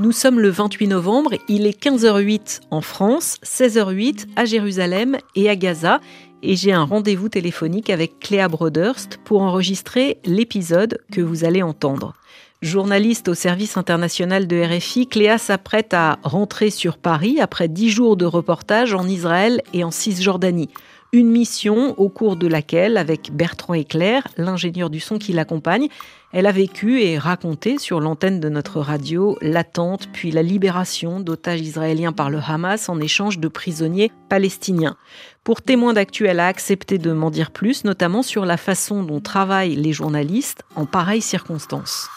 Nous sommes le 28 novembre, il est 15h08 en France, 16h08 à Jérusalem et à Gaza, et j'ai un rendez-vous téléphonique avec Cléa Broderst pour enregistrer l'épisode que vous allez entendre. Journaliste au service international de RFI, Cléa s'apprête à rentrer sur Paris après dix jours de reportage en Israël et en Cisjordanie. Une mission au cours de laquelle, avec Bertrand Éclair, l'ingénieur du son qui l'accompagne, elle a vécu et raconté sur l'antenne de notre radio l'attente puis la libération d'otages israéliens par le Hamas en échange de prisonniers palestiniens. Pour témoin d'actu, a accepté de m'en dire plus, notamment sur la façon dont travaillent les journalistes en pareilles circonstances.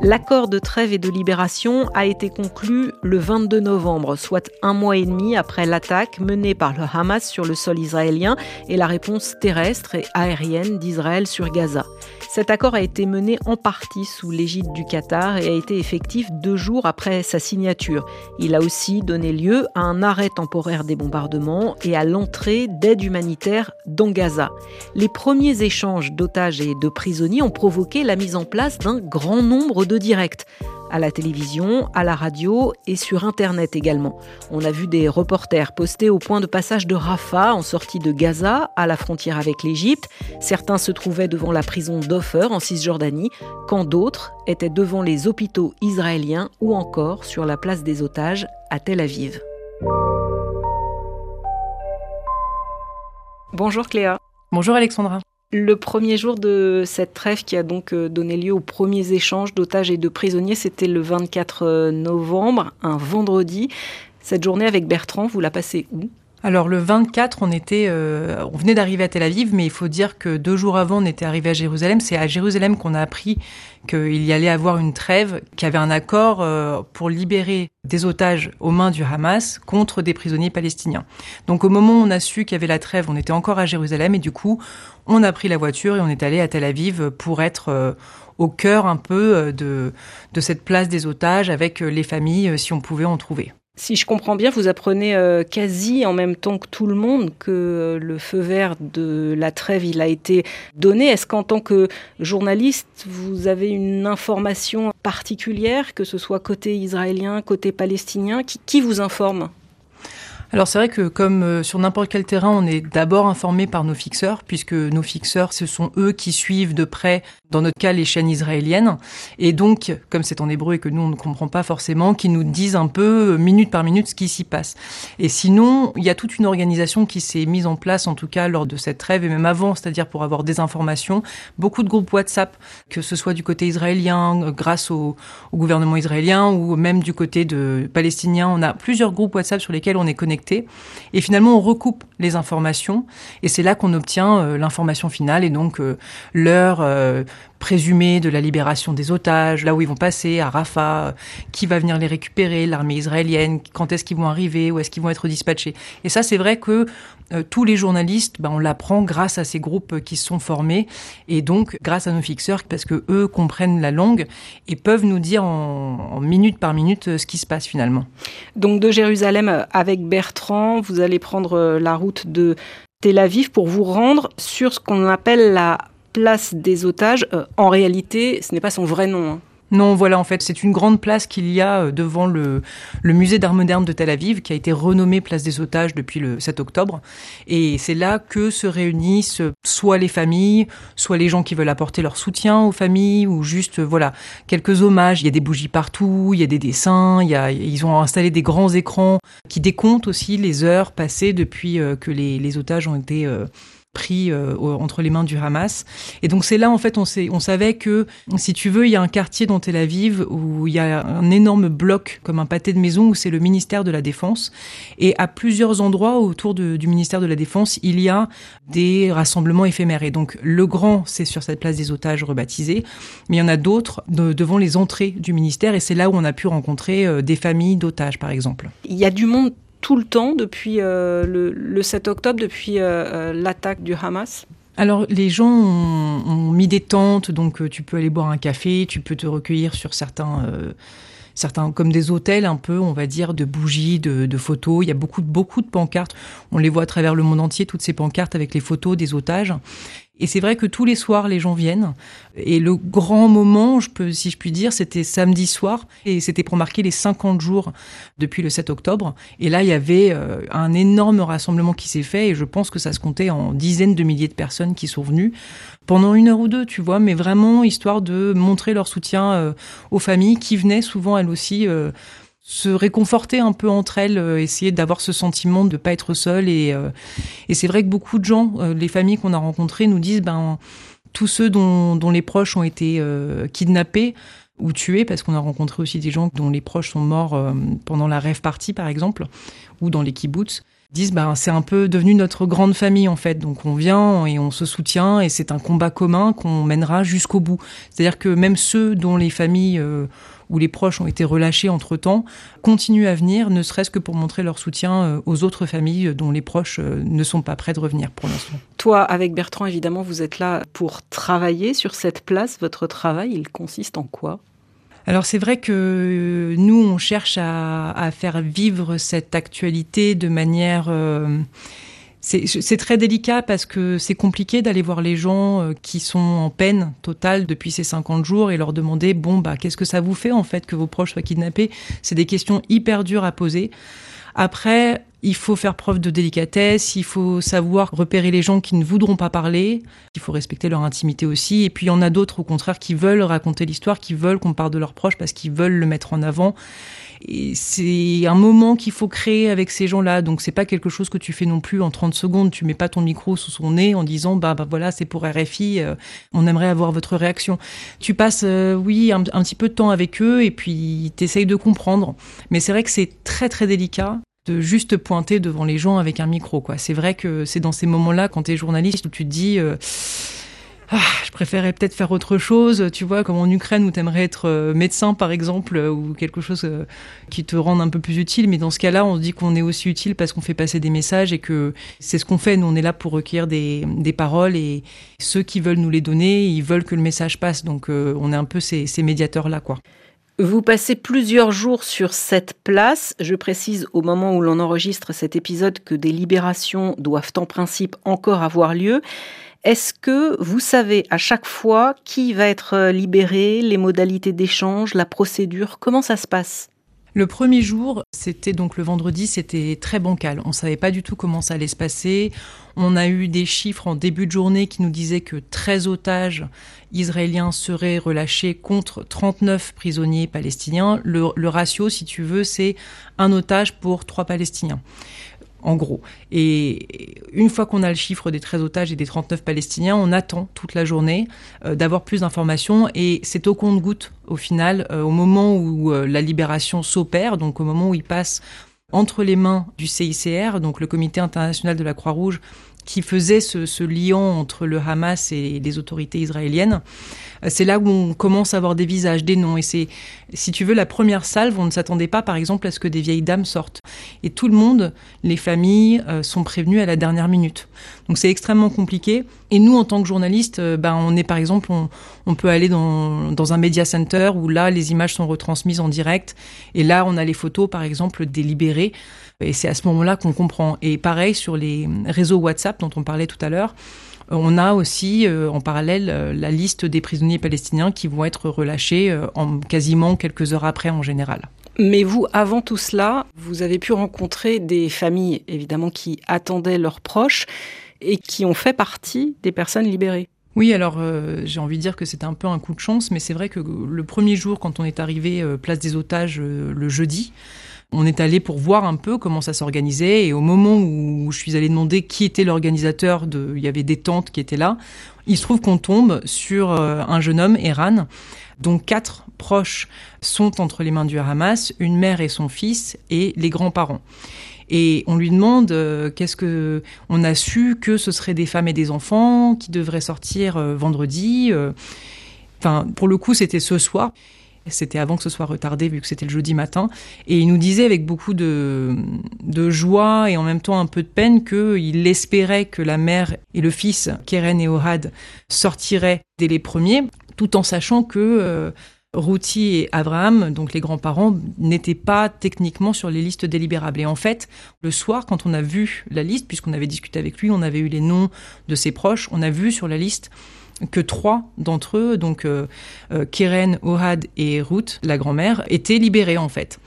L'accord de trêve et de libération a été conclu le 22 novembre, soit un mois et demi après l'attaque menée par le Hamas sur le sol israélien et la réponse terrestre et aérienne d'Israël sur Gaza. Cet accord a été mené en partie sous l'égide du Qatar et a été effectif deux jours après sa signature. Il a aussi donné lieu à un arrêt temporaire des bombardements et à l'entrée d'aide humanitaire dans Gaza. Les premiers échanges d'otages et de prisonniers ont provoqué la mise en place d'un grand nombre de directs à la télévision, à la radio et sur Internet également. On a vu des reporters postés au point de passage de Rafah en sortie de Gaza, à la frontière avec l'Égypte. Certains se trouvaient devant la prison d'Ofer en Cisjordanie, quand d'autres étaient devant les hôpitaux israéliens ou encore sur la place des otages à Tel Aviv. Bonjour Cléa. Bonjour Alexandra. Le premier jour de cette trêve qui a donc euh, donné lieu aux premiers échanges d'otages et de prisonniers, c'était le 24 euh, novembre, un vendredi. Cette journée avec Bertrand, vous la passez où? Alors le 24, on était, euh, on venait d'arriver à Tel Aviv, mais il faut dire que deux jours avant, on était arrivé à Jérusalem. C'est à Jérusalem qu'on a appris qu'il y allait avoir une trêve, qu'il y avait un accord euh, pour libérer des otages aux mains du Hamas contre des prisonniers palestiniens. Donc au moment où on a su qu'il y avait la trêve, on était encore à Jérusalem et du coup, on a pris la voiture et on est allé à Tel Aviv pour être euh, au cœur un peu de, de cette place des otages avec les familles, si on pouvait en trouver. Si je comprends bien, vous apprenez euh, quasi en même temps que tout le monde que euh, le feu vert de la trêve, il a été donné. Est-ce qu'en tant que journaliste, vous avez une information particulière, que ce soit côté israélien, côté palestinien qui vous informe? Alors c'est vrai que comme euh, sur n'importe quel terrain, on est d'abord informé par nos fixeurs, puisque nos fixeurs, ce sont eux qui suivent de près, dans notre cas, les chaînes israéliennes. Et donc, comme c'est en hébreu et que nous, on ne comprend pas forcément, qui nous disent un peu, euh, minute par minute, ce qui s'y passe. Et sinon, il y a toute une organisation qui s'est mise en place, en tout cas lors de cette trêve, et même avant, c'est-à-dire pour avoir des informations. Beaucoup de groupes WhatsApp, que ce soit du côté israélien, euh, grâce au, au gouvernement israélien, ou même du côté de palestinien. On a plusieurs groupes WhatsApp sur lesquels on est connecté et finalement, on recoupe les informations. Et c'est là qu'on obtient euh, l'information finale et donc euh, l'heure euh, présumée de la libération des otages, là où ils vont passer, à Rafah, qui va venir les récupérer, l'armée israélienne, quand est-ce qu'ils vont arriver, où est-ce qu'ils vont être dispatchés. Et ça, c'est vrai que tous les journalistes, ben, on l'apprend grâce à ces groupes qui se sont formés et donc grâce à nos fixeurs parce que eux comprennent la langue et peuvent nous dire en minute par minute ce qui se passe finalement. Donc de Jérusalem avec Bertrand, vous allez prendre la route de Tel Aviv pour vous rendre sur ce qu'on appelle la place des otages. Euh, en réalité, ce n'est pas son vrai nom. Hein. Non, voilà, en fait, c'est une grande place qu'il y a euh, devant le, musée d'art moderne de Tel Aviv, qui a été renommé place des otages depuis le 7 octobre. Et c'est là que se réunissent soit les familles, soit les gens qui veulent apporter leur soutien aux familles, ou juste, voilà, quelques hommages. Il y a des bougies partout, il y a des dessins, il y a, ils ont installé des grands écrans qui décomptent aussi les heures passées depuis euh, que les, otages ont été euh, pris euh, entre les mains du Hamas. Et donc c'est là en fait on, savait que si tu veux il y a un quartier dans Tel Aviv où il y a un énorme bloc comme un pâté de maison où c'est le ministère de la Défense et à plusieurs endroits autour du ministère de la Défense il y a des rassemblements éphémères et donc le grand c'est sur cette place des otages rebaptisée mais il y en a d'autres devant les entrées du ministère et c'est là où on a pu rencontrer euh, des familles d'otages par exemple. Il y a du monde tout le temps depuis euh, le, 7 octobre, depuis euh, euh, l'attaque du Hamas alors les gens ont, mis des tentes, donc tu peux aller boire un café, tu peux te recueillir sur certains, certains comme des hôtels un peu, on va dire, de bougies, de, photos. Il y a beaucoup, beaucoup de pancartes. On les voit à travers le monde entier, toutes ces pancartes avec les photos des otages. Et c'est vrai que tous les soirs, les gens viennent. Et le grand moment, je peux, si je puis dire, c'était samedi soir. Et c'était pour marquer les 50 jours depuis le 7 octobre. Et là, il y avait euh, un énorme rassemblement qui s'est fait. Et je pense que ça se comptait en dizaines de milliers de personnes qui sont venues pendant une heure ou deux, tu vois. Mais vraiment, histoire de montrer leur soutien euh, aux familles qui venaient souvent, elles aussi, euh, se réconforter un peu entre elles, euh, essayer d'avoir ce sentiment de pas être seule. Et, euh, et c'est vrai que beaucoup de gens, euh, les familles qu'on a rencontrées, nous disent ben tous ceux dont, dont les proches ont été kidnappés ou tués, parce qu'on a rencontré aussi des gens dont les proches sont morts pendant la rêve partie, par exemple, ou dans les kibbutz disent ben c'est un peu devenu notre grande famille en fait donc on vient et on se soutient et c'est un combat commun qu'on mènera jusqu'au bout c'est-à-dire que même ceux dont les familles où les proches ont été relâchés entre-temps, continuent à venir, ne serait-ce que pour montrer leur soutien euh, aux autres familles dont les proches euh, ne sont pas prêts de revenir pour l'instant. Toi, avec Bertrand, évidemment, vous êtes là pour travailler sur cette place. Votre travail, il consiste en quoi? Alors c'est vrai que euh, nous, on cherche à, faire vivre cette actualité de manière c'est très délicat parce que c'est compliqué d'aller voir les gens euh, qui sont en peine totale depuis ces 50 jours et leur demander bon bah qu'est-ce que ça vous fait en fait que vos proches soient kidnappés? C'est des questions hyper dures à poser. Après, il faut faire preuve de délicatesse, il faut savoir repérer les gens qui ne voudront pas parler, il faut respecter leur intimité aussi. Et puis il y en a d'autres au contraire qui veulent raconter l'histoire, qui veulent qu'on parle de leurs proches parce qu'ils veulent le mettre en avant. Et c'est un moment qu'il faut créer avec ces gens-là. Donc c'est pas quelque chose que tu fais non plus en 30 secondes. Tu mets pas ton micro sous son nez en disant bah, bah voilà c'est pour RFI. Euh, on aimerait avoir votre réaction. Tu passes euh, oui un, un, petit peu de temps avec eux et puis t'essayes de comprendre. Mais c'est vrai que c'est très très délicat de juste pointer devant les gens avec un micro. quoi. C'est vrai que c'est dans ces moments-là, quand tu es journaliste, où tu te dis... Euh, ah, je préférais peut-être faire autre chose, tu vois, comme en Ukraine où tu aimerais être euh, médecin par exemple, euh, ou quelque chose qui te rende un peu plus utile. Mais dans ce cas-là, on se dit qu'on est aussi utile parce qu'on fait passer des messages et que c'est ce qu'on fait. Nous, on est là pour recueillir des, des, paroles et ceux qui veulent nous les donner, ils veulent que le message passe. Donc, on est un peu ces, ces médiateurs-là, quoi. Vous passez plusieurs jours sur cette place. Je précise au moment où l'on enregistre cet épisode que des libérations doivent en principe encore avoir lieu. Est-ce que vous savez à chaque fois qui va être libéré, les modalités d'échange, la procédure? Comment ça se passe? Le premier jour, c'était donc le vendredi, c'était très bancal. On savait pas du tout comment ça allait se passer. On a eu des chiffres en début de journée qui nous disaient que 13 otages israéliens seraient relâchés contre 39 prisonniers palestiniens. Le, le ratio, si tu veux, c'est un otage pour trois Palestiniens en gros. Et une fois qu'on a le chiffre des 13 otages et des 39 Palestiniens, on attend toute la journée euh, d'avoir plus d'informations et c'est au compte-goutte au final, euh, au moment où euh, la libération s'opère, donc au moment où il passe entre les mains du CICR, donc le Comité international de la Croix-Rouge, qui faisait ce, ce, lien entre le Hamas et les autorités israéliennes. Euh, c'est là où on commence à avoir des visages, des noms. Et c'est, si tu veux, la première salve, on ne s'attendait pas, par exemple, à ce que des vieilles dames sortent. Et tout le monde, les familles, euh, sont prévenues à la dernière minute. Donc c'est extrêmement compliqué. Et nous, en tant que journalistes, euh, ben, on est, par exemple, on, peut aller dans, un media center où là, les images sont retransmises en direct. Et là, on a les photos, par exemple, délibérées. Et c'est à ce moment-là qu'on comprend. Et pareil sur les réseaux WhatsApp dont on parlait tout à l'heure. On a aussi euh, en parallèle euh, la liste des prisonniers palestiniens qui vont être relâchés euh, en quasiment quelques heures après en général. Mais vous, avant tout cela, vous avez pu rencontrer des familles, évidemment, qui attendaient leurs proches et qui ont fait partie des personnes libérées. Oui, alors j'ai envie de dire que c'était un peu un coup de chance, mais c'est vrai que le premier jour, quand on est arrivé place des otages le jeudi, on est allé pour voir un peu comment ça s'organisait et au moment où je suis allé demander qui était l'organisateur de, il y avait des tentes qui étaient là. Il se trouve qu'on tombe sur euh, un jeune homme, Eran, dont quatre proches sont entre les mains du Hamas, une mère et son fils et les grands-parents. Et on lui demande euh, qu'est-ce que on a su que ce seraient des femmes et des enfants qui devraient sortir euh, vendredi. Enfin, pour le coup, c'était ce soir. C'était avant que ce soit retardé vu que c'était le jeudi matin. Et il nous disait avec beaucoup de, de joie et en même temps un peu de peine qu'il espérait que la mère et le fils, Keren et Ohad, sortiraient dès les premiers, tout en sachant que Routi et Abraham, donc les grands-parents, n'étaient pas techniquement sur les listes délibérables. Et en fait, le soir, quand on a vu la liste, puisqu'on avait discuté avec lui, on avait eu les noms de ses proches, on a vu sur la liste que trois d'entre eux, donc euh, euh, Keren, Ohad et Ruth, la grand-mère, étaient libérés en fait.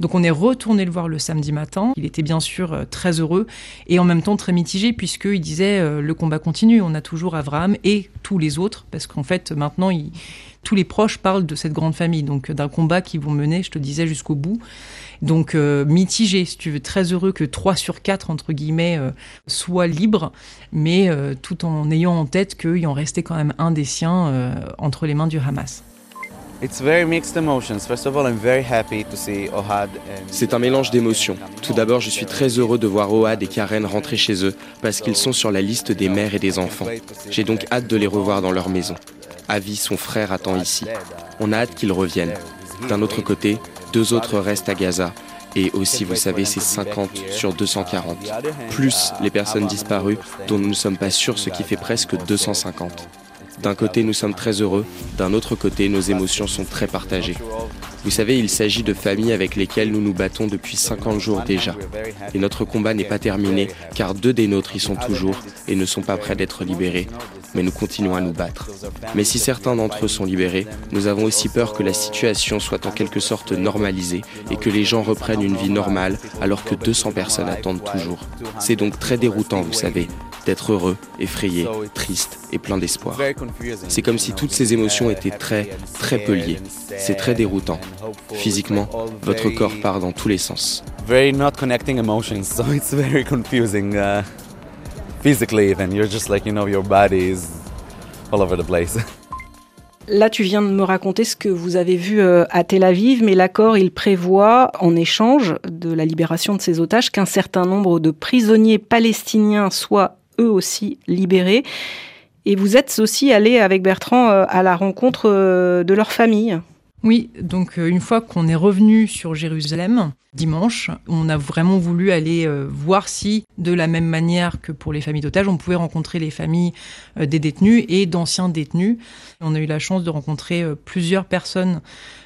Donc on est retourné le voir le samedi matin. Il était bien sûr euh, très heureux et en même temps très mitigé puisqu'il disait le combat continue. On a toujours Abraham et tous les autres parce qu'en fait maintenant tous les proches parlent de cette grande famille, donc d'un combat qu'ils vont mener, je te disais, jusqu'au bout. Donc euh, mitigé, si tu veux, très heureux que 3 sur 4, entre guillemets, soient libres, mais tout en ayant en tête qu'il en restait quand même un des siens entre les mains du Hamas. C'est un mélange d'émotions. Tout d'abord, je suis très heureux de voir Ohad et Karen rentrer chez eux parce qu'ils sont sur la liste des mères et des enfants. J'ai donc hâte de les revoir dans leur maison. Avi, son frère, attend ici. On a hâte qu'ils reviennent. D'un autre côté, deux autres restent à Gaza. Et aussi, vous savez, c'est 50 sur 240. Plus les personnes disparues dont nous ne sommes pas sûrs, ce qui fait presque 250. D'un côté, nous sommes très heureux, d'un autre côté, nos émotions sont très partagées. Vous savez, il s'agit de familles avec lesquelles nous nous battons depuis 50 jours déjà. Et notre combat n'est pas terminé, car deux des nôtres y sont toujours et ne sont pas prêts d'être libérés. Mais nous continuons à nous battre. Mais si certains d'entre eux sont libérés, nous avons aussi peur que la situation soit en quelque sorte normalisée et que les gens reprennent une vie normale alors que 200 personnes attendent toujours. C'est donc très déroutant, vous savez, d'être heureux, effrayé, triste et plein d'espoir. C'est comme si toutes ces émotions étaient très, très peu liées. C'est très déroutant. Physiquement, votre corps part dans tous les sens. Very not connecting emotions, so it's very confusing. Uh, physically, you're just like you know your body is all over the place. Là, tu viens de me raconter ce que vous avez vu euh, à Tel Aviv, mais l'accord, il prévoit, en échange de la libération de ces otages, qu'un certain nombre de prisonniers palestiniens soient eux aussi libérés. Et vous êtes aussi allé avec Bertrand euh, à la rencontre euh, de leur famille. Oui, donc euh, une fois qu'on est revenu sur Jérusalem dimanche, on a vraiment voulu aller voir si, de la même manière que pour les familles d'otages, on pouvait rencontrer les familles des détenus et d'anciens détenus. On a eu la chance de rencontrer plusieurs personnes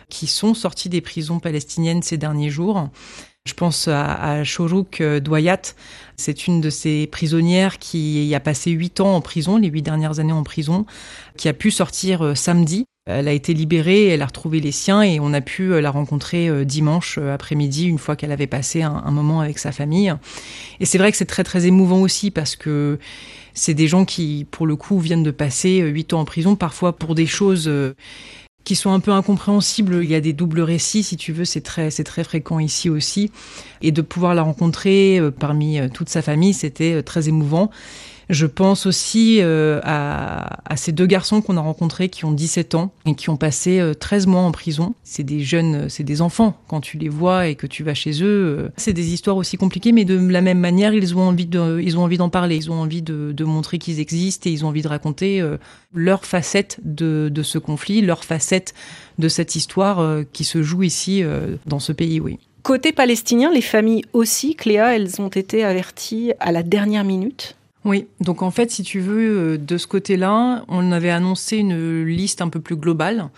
qui sont sorties des prisons palestiniennes ces derniers jours. Je pense à, à Shorouk Doyat, c'est une de ces prisonnières qui a passé huit ans en prison, les huit dernières années en prison, qui a pu sortir euh, samedi. Elle a été libérée, elle a retrouvé les siens et on a pu euh, la rencontrer euh, dimanche après-midi une fois qu'elle avait passé un, moment avec sa famille. Et c'est vrai que c'est très très émouvant aussi parce que c'est des gens qui, pour le coup, viennent de passer huit ans en prison, parfois pour des choses qui sont un peu incompréhensibles. Il y a des doubles récits, si tu veux, c'est très, c'est très fréquent ici aussi. Et de pouvoir la rencontrer euh, parmi euh, toute sa famille, c'était euh, très émouvant. Je pense aussi euh, à, à, ces deux garçons qu'on a rencontrés qui ont 17 ans et qui ont passé 13 mois en prison. C'est des jeunes, c'est des enfants quand tu les vois et que tu vas chez eux. C'est des histoires aussi compliquées, mais de la même manière, ils ont envie de, ils ont envie d'en parler, ils ont envie de, de montrer qu'ils existent et ils ont envie de raconter euh, leur facette de, de, ce conflit, leur facette de cette histoire euh, qui se joue ici dans ce pays, oui. Côté palestinien, les familles aussi, Cléa, elles ont été averties à la dernière minute oui, donc en fait, si tu veux, euh, de ce côté-là, on avait annoncé une liste un peu plus globale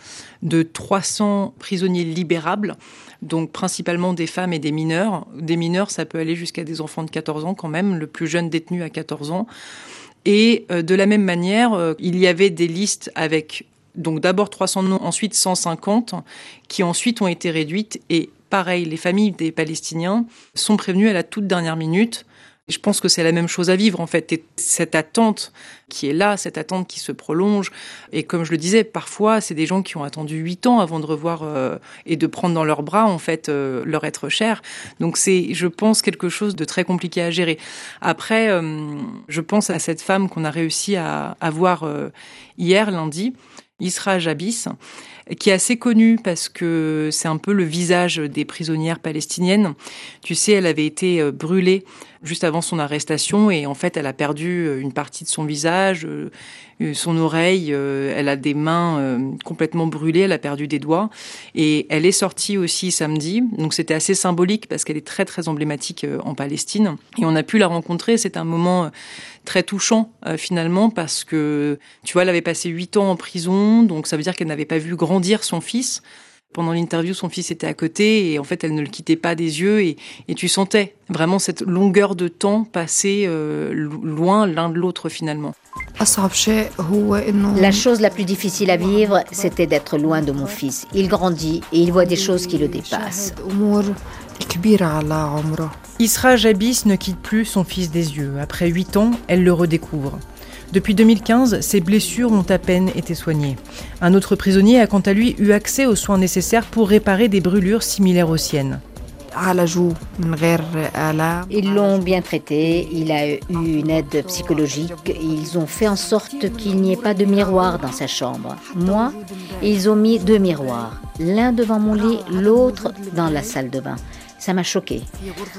de 300 prisonniers libérables, donc principalement des femmes et des mineurs. Des mineurs, ça peut aller jusqu'à des enfants de 14 ans quand même, le plus jeune détenu à 14 ans. Et euh, de la même manière, euh, il y avait des listes avec donc d'abord 300 noms, ensuite 150, qui ensuite ont été réduites. Et pareil, les familles des Palestiniens sont prévenues à la toute dernière minute je pense que c'est la même chose à vivre en fait. Et cette attente qui est là, cette attente qui se prolonge. Et comme je le disais, parfois c'est des gens qui ont attendu huit ans avant de revoir euh, et de prendre dans leurs bras en fait euh, leur être cher. Donc c'est, je pense, quelque chose de très compliqué à gérer. Après, euh, je pense à cette femme qu'on a réussi à, à voir hier lundi, Isra Jabis qui est assez connue parce que c'est un peu le visage des prisonnières palestiniennes. Tu sais, elle avait été brûlée juste avant son arrestation et en fait elle a perdu euh, une partie de son visage, euh, euh, son oreille, elle a des mains complètement brûlées, elle a perdu des doigts et elle est sortie aussi samedi. Donc c'était assez symbolique parce qu'elle est très très emblématique en Palestine et on a pu la rencontrer. C'est un moment très touchant finalement parce que tu vois elle avait passé huit ans en prison donc ça veut dire qu'elle n'avait pas vu grandir son fils. Pendant l'interview, son fils était à côté et en fait, elle ne le quittait pas des yeux et, tu sentais vraiment cette longueur de temps passé euh, loin l'un de l'autre finalement. La chose la plus difficile à vivre, c'était d'être loin de mon fils. Il grandit et il voit des choses qui le dépassent. Isra Jabis ne quitte plus son fils des yeux. Après huit ans, elle le redécouvre. Depuis 2015, ses blessures ont à peine été soignées. Un autre prisonnier a quant à lui eu accès aux soins nécessaires pour réparer des brûlures similaires aux siennes. Ils l'ont bien traité, il a eu une aide psychologique, ils ont fait en sorte qu'il n'y ait pas de miroir dans sa chambre. Moi, ils ont mis deux miroirs, l'un devant mon lit, l'autre dans la salle de bain. Ça m'a choqué.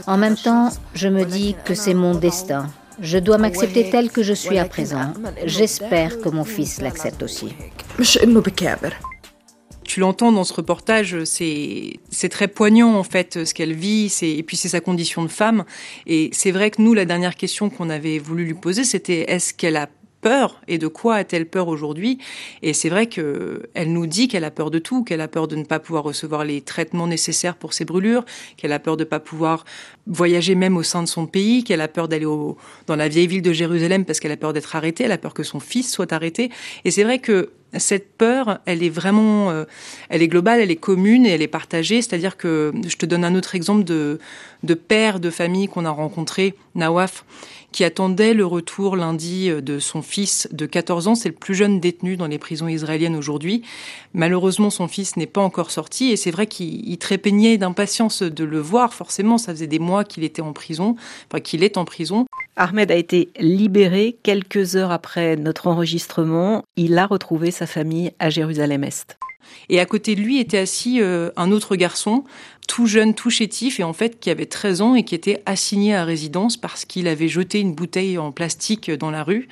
En même temps, je me dis que c'est mon destin. Je dois m'accepter tel que je suis à présent. J'espère que mon fils l'accepte aussi. Tu l'entends dans ce reportage, c'est très poignant en fait ce qu'elle vit, et puis c'est sa condition de femme. Et c'est vrai que nous, la dernière question qu'on avait voulu lui poser, c'était est-ce qu'elle a peur et de quoi a-t-elle peur aujourd'hui? Et c'est vrai que elle nous dit qu'elle a peur de tout, qu'elle a peur de ne pas pouvoir recevoir les traitements nécessaires pour ses brûlures, qu'elle a peur de ne pas pouvoir voyager même au sein de son pays, qu'elle a peur d'aller dans la vieille ville de Jérusalem parce qu'elle a peur d'être arrêtée, elle a peur que son fils soit arrêté. Et c'est vrai que cette peur, elle est vraiment, euh, elle est globale, elle est commune et elle est partagée. C'est-à-dire que je te donne un autre exemple de, de père de famille qu'on a rencontré, Nawaf, qui attendait le retour lundi euh, de son fils de 14 ans. C'est le plus jeune détenu dans les prisons israéliennes aujourd'hui. Malheureusement, son fils n'est pas encore sorti et c'est vrai qu'il trépignait d'impatience de le voir. Forcément, ça faisait des mois qu'il était en prison, enfin qu'il est en prison. Ahmed a été libéré quelques heures après notre enregistrement. Il a retrouvé sa famille à Jérusalem-Est. Et à côté de lui était assis euh, un autre garçon, tout jeune, tout chétif, et en fait qui avait 13 ans et qui était assigné à résidence parce qu'il avait jeté une bouteille en plastique dans la rue.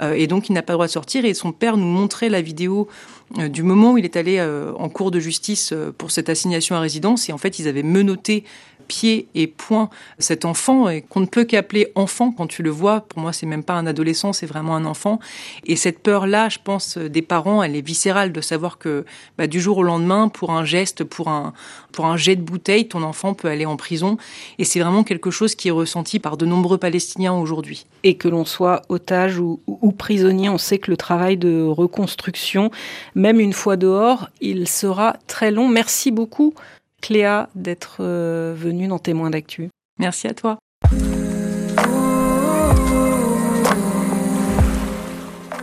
Euh, et donc il n'a pas le droit de sortir. Et son père nous montrait la vidéo euh, du moment où il est allé en cours de justice pour cette assignation à résidence. Et en fait, ils avaient menotté pied et poing cet enfant et qu'on ne peut qu'appeler enfant quand tu le vois. Pour moi, c'est même pas un adolescent, c'est vraiment un enfant. Et cette peur-là, je pense, des parents, elle est viscérale de savoir que bah, du jour au lendemain, pour un geste, pour un, pour un jet de bouteille, ton enfant peut aller en prison. Et c'est vraiment quelque chose qui est ressenti par de nombreux Palestiniens aujourd'hui. Et que l'on soit otage ou prisonnier, on sait que le travail de reconstruction, même une fois dehors, il sera très long. Merci beaucoup Cléa d'être euh, venue dans Témoins d'actu. Merci à toi.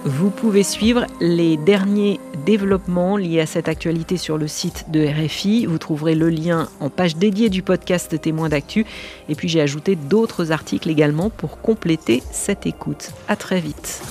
Vous pouvez suivre les derniers développements liés à cette actualité sur le site de RFI. Vous trouverez le lien en page dédiée du podcast Témoins d'actu. Et puis j'ai ajouté d'autres articles également pour compléter cette écoute. À très vite.